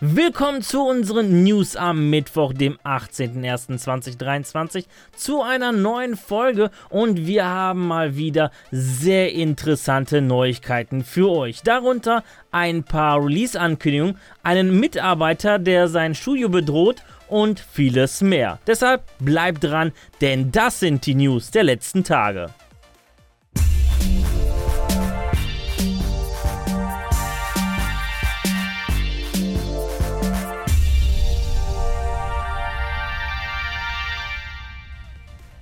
Willkommen zu unseren News am Mittwoch, dem 18.01.2023, zu einer neuen Folge und wir haben mal wieder sehr interessante Neuigkeiten für euch. Darunter ein paar Release-Ankündigungen, einen Mitarbeiter, der sein Studio bedroht und vieles mehr. Deshalb bleibt dran, denn das sind die News der letzten Tage.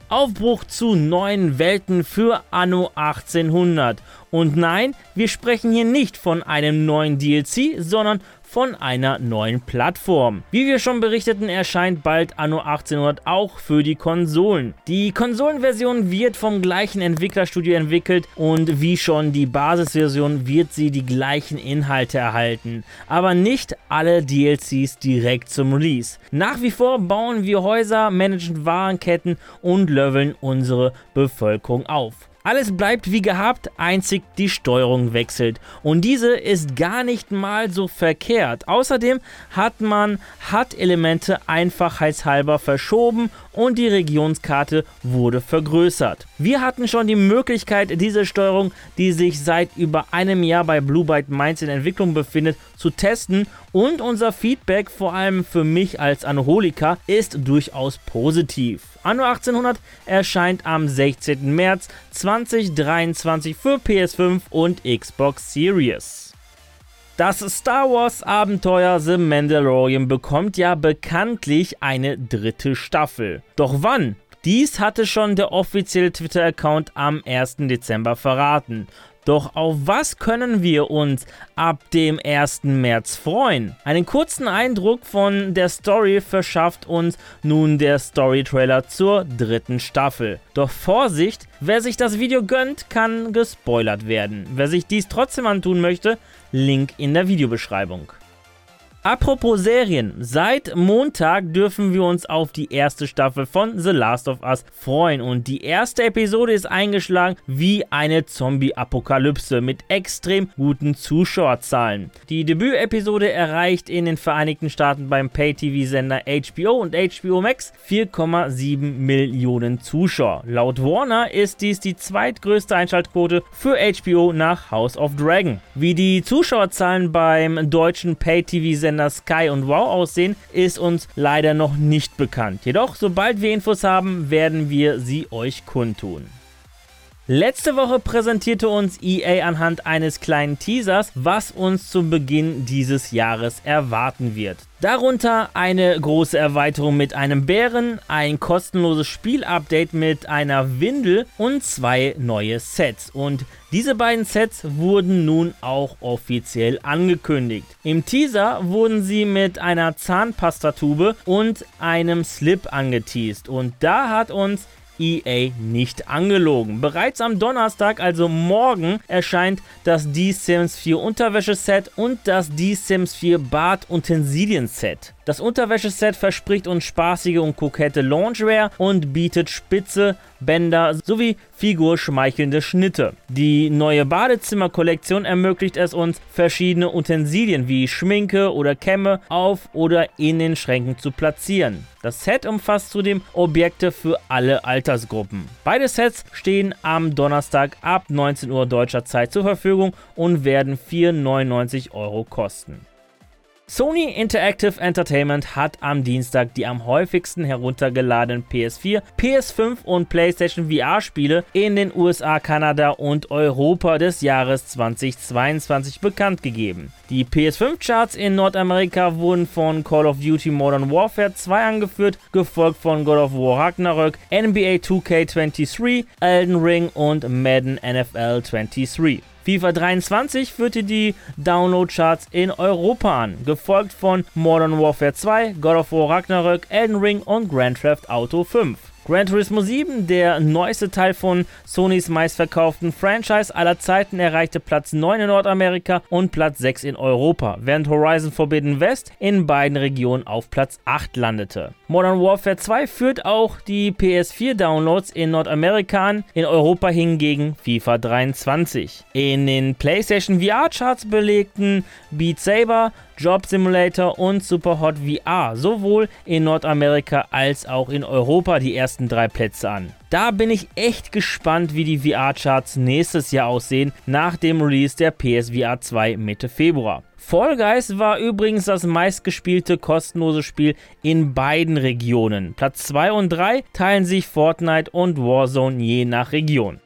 Aufbruch zu neuen Welten für Anno 1800. Und nein, wir sprechen hier nicht von einem neuen DLC, sondern von einer neuen Plattform. Wie wir schon berichteten, erscheint bald Anno 1800 auch für die Konsolen. Die Konsolenversion wird vom gleichen Entwicklerstudio entwickelt und wie schon die Basisversion wird sie die gleichen Inhalte erhalten, aber nicht alle DLCs direkt zum Release. Nach wie vor bauen wir Häuser, managen Warenketten und leveln unsere Bevölkerung auf. Alles bleibt wie gehabt, einzig die Steuerung wechselt. Und diese ist gar nicht mal so verkehrt. Außerdem hat man HUD-Elemente einfachheitshalber verschoben und die Regionskarte wurde vergrößert. Wir hatten schon die Möglichkeit, diese Steuerung, die sich seit über einem Jahr bei Blue Byte Mainz in Entwicklung befindet, zu testen und unser Feedback, vor allem für mich als Anoholiker, ist durchaus positiv. Anno 1800 erscheint am 16. März 2023 für PS5 und Xbox Series. Das Star Wars Abenteuer The Mandalorian bekommt ja bekanntlich eine dritte Staffel. Doch wann? Dies hatte schon der offizielle Twitter-Account am 1. Dezember verraten. Doch auf was können wir uns ab dem 1. März freuen? Einen kurzen Eindruck von der Story verschafft uns nun der Story-Trailer zur dritten Staffel. Doch Vorsicht, wer sich das Video gönnt, kann gespoilert werden. Wer sich dies trotzdem antun möchte, Link in der Videobeschreibung. Apropos Serien, seit Montag dürfen wir uns auf die erste Staffel von The Last of Us freuen und die erste Episode ist eingeschlagen wie eine Zombie-Apokalypse mit extrem guten Zuschauerzahlen. Die Debütepisode erreicht in den Vereinigten Staaten beim Pay-TV-Sender HBO und HBO Max 4,7 Millionen Zuschauer. Laut Warner ist dies die zweitgrößte Einschaltquote für HBO nach House of Dragon. Wie die Zuschauerzahlen beim deutschen Pay-TV-Sender Sender Sky und Wow aussehen, ist uns leider noch nicht bekannt. Jedoch, sobald wir Infos haben, werden wir sie euch kundtun. Letzte Woche präsentierte uns EA anhand eines kleinen Teasers, was uns zu Beginn dieses Jahres erwarten wird. Darunter eine große Erweiterung mit einem Bären, ein kostenloses Spielupdate mit einer Windel und zwei neue Sets. Und diese beiden Sets wurden nun auch offiziell angekündigt. Im Teaser wurden sie mit einer Zahnpastatube und einem Slip angeteased. Und da hat uns EA nicht angelogen. Bereits am Donnerstag, also morgen, erscheint das D-Sims 4 Unterwäscheset und das D-Sims 4 Bad Utensilien Set. Das Unterwäscheset verspricht uns spaßige und kokette Loungewear und bietet spitze Bänder sowie figurschmeichelnde Schnitte. Die neue Badezimmerkollektion ermöglicht es uns, verschiedene Utensilien wie Schminke oder Kämme auf oder in den Schränken zu platzieren. Das Set umfasst zudem Objekte für alle Altersgruppen. Beide Sets stehen am Donnerstag ab 19 Uhr deutscher Zeit zur Verfügung und werden 4,99 Euro kosten. Sony Interactive Entertainment hat am Dienstag die am häufigsten heruntergeladenen PS4, PS5 und PlayStation VR-Spiele in den USA, Kanada und Europa des Jahres 2022 bekannt gegeben. Die PS5-Charts in Nordamerika wurden von Call of Duty Modern Warfare 2 angeführt, gefolgt von God of War Ragnarök, NBA 2K23, Elden Ring und Madden NFL 23. FIFA 23 führte die Download-Charts in Europa an, gefolgt von Modern Warfare 2, God of War Ragnarök, Elden Ring und Grand Theft Auto 5. Gran Turismo 7, der neueste Teil von Sonys meistverkauften Franchise aller Zeiten, erreichte Platz 9 in Nordamerika und Platz 6 in Europa, während Horizon Forbidden West in beiden Regionen auf Platz 8 landete. Modern Warfare 2 führt auch die PS4-Downloads in Nordamerika an, in Europa hingegen FIFA 23. In den PlayStation VR-Charts belegten Beat Saber, Job Simulator und Superhot VR sowohl in Nordamerika als auch in Europa die ersten drei Plätze an. Da bin ich echt gespannt, wie die VR-Charts nächstes Jahr aussehen, nach dem Release der PSVR 2 Mitte Februar. Fall Guys war übrigens das meistgespielte kostenlose Spiel in beiden Regionen. Platz 2 und 3 teilen sich Fortnite und Warzone je nach Region.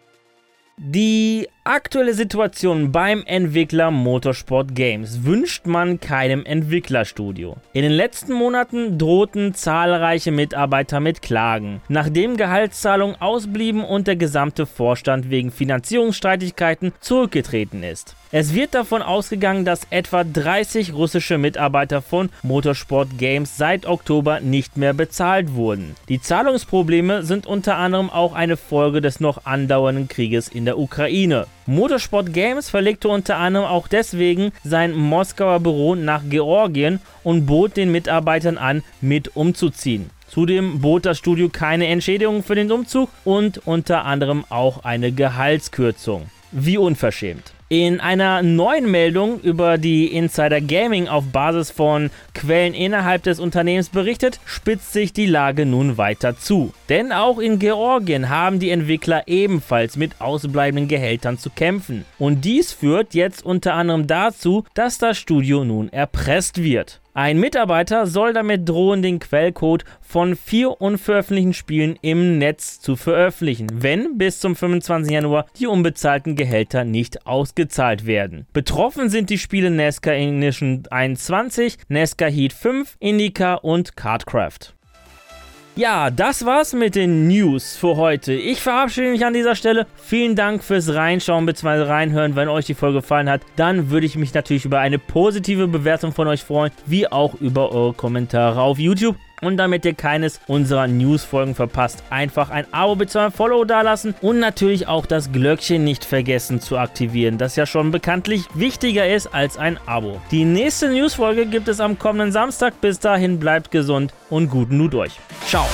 Die aktuelle Situation beim Entwickler Motorsport Games wünscht man keinem Entwicklerstudio. In den letzten Monaten drohten zahlreiche Mitarbeiter mit Klagen, nachdem Gehaltszahlungen ausblieben und der gesamte Vorstand wegen Finanzierungsstreitigkeiten zurückgetreten ist. Es wird davon ausgegangen, dass etwa 30 russische Mitarbeiter von Motorsport Games seit Oktober nicht mehr bezahlt wurden. Die Zahlungsprobleme sind unter anderem auch eine Folge des noch andauernden Krieges in der Ukraine. Motorsport Games verlegte unter anderem auch deswegen sein Moskauer Büro nach Georgien und bot den Mitarbeitern an, mit umzuziehen. Zudem bot das Studio keine Entschädigung für den Umzug und unter anderem auch eine Gehaltskürzung. Wie unverschämt. In einer neuen Meldung über die Insider Gaming auf Basis von Quellen innerhalb des Unternehmens berichtet, spitzt sich die Lage nun weiter zu. Denn auch in Georgien haben die Entwickler ebenfalls mit ausbleibenden Gehältern zu kämpfen. Und dies führt jetzt unter anderem dazu, dass das Studio nun erpresst wird. Ein Mitarbeiter soll damit drohen, den Quellcode von vier unveröffentlichten Spielen im Netz zu veröffentlichen, wenn bis zum 25. Januar die unbezahlten Gehälter nicht ausgezahlt werden. Betroffen sind die Spiele NASCAR Ignition 21, NASCAR Heat 5, Indica und Cardcraft. Ja, das war's mit den News für heute. Ich verabschiede mich an dieser Stelle. Vielen Dank fürs Reinschauen bzw. reinhören. Wenn euch die Folge gefallen hat, dann würde ich mich natürlich über eine positive Bewertung von euch freuen, wie auch über eure Kommentare auf YouTube. Und damit ihr keines unserer News-Folgen verpasst, einfach ein Abo bzw. ein Follow dalassen und natürlich auch das Glöckchen nicht vergessen zu aktivieren, das ja schon bekanntlich wichtiger ist als ein Abo. Die nächste News-Folge gibt es am kommenden Samstag. Bis dahin bleibt gesund und guten Nut euch. Ciao.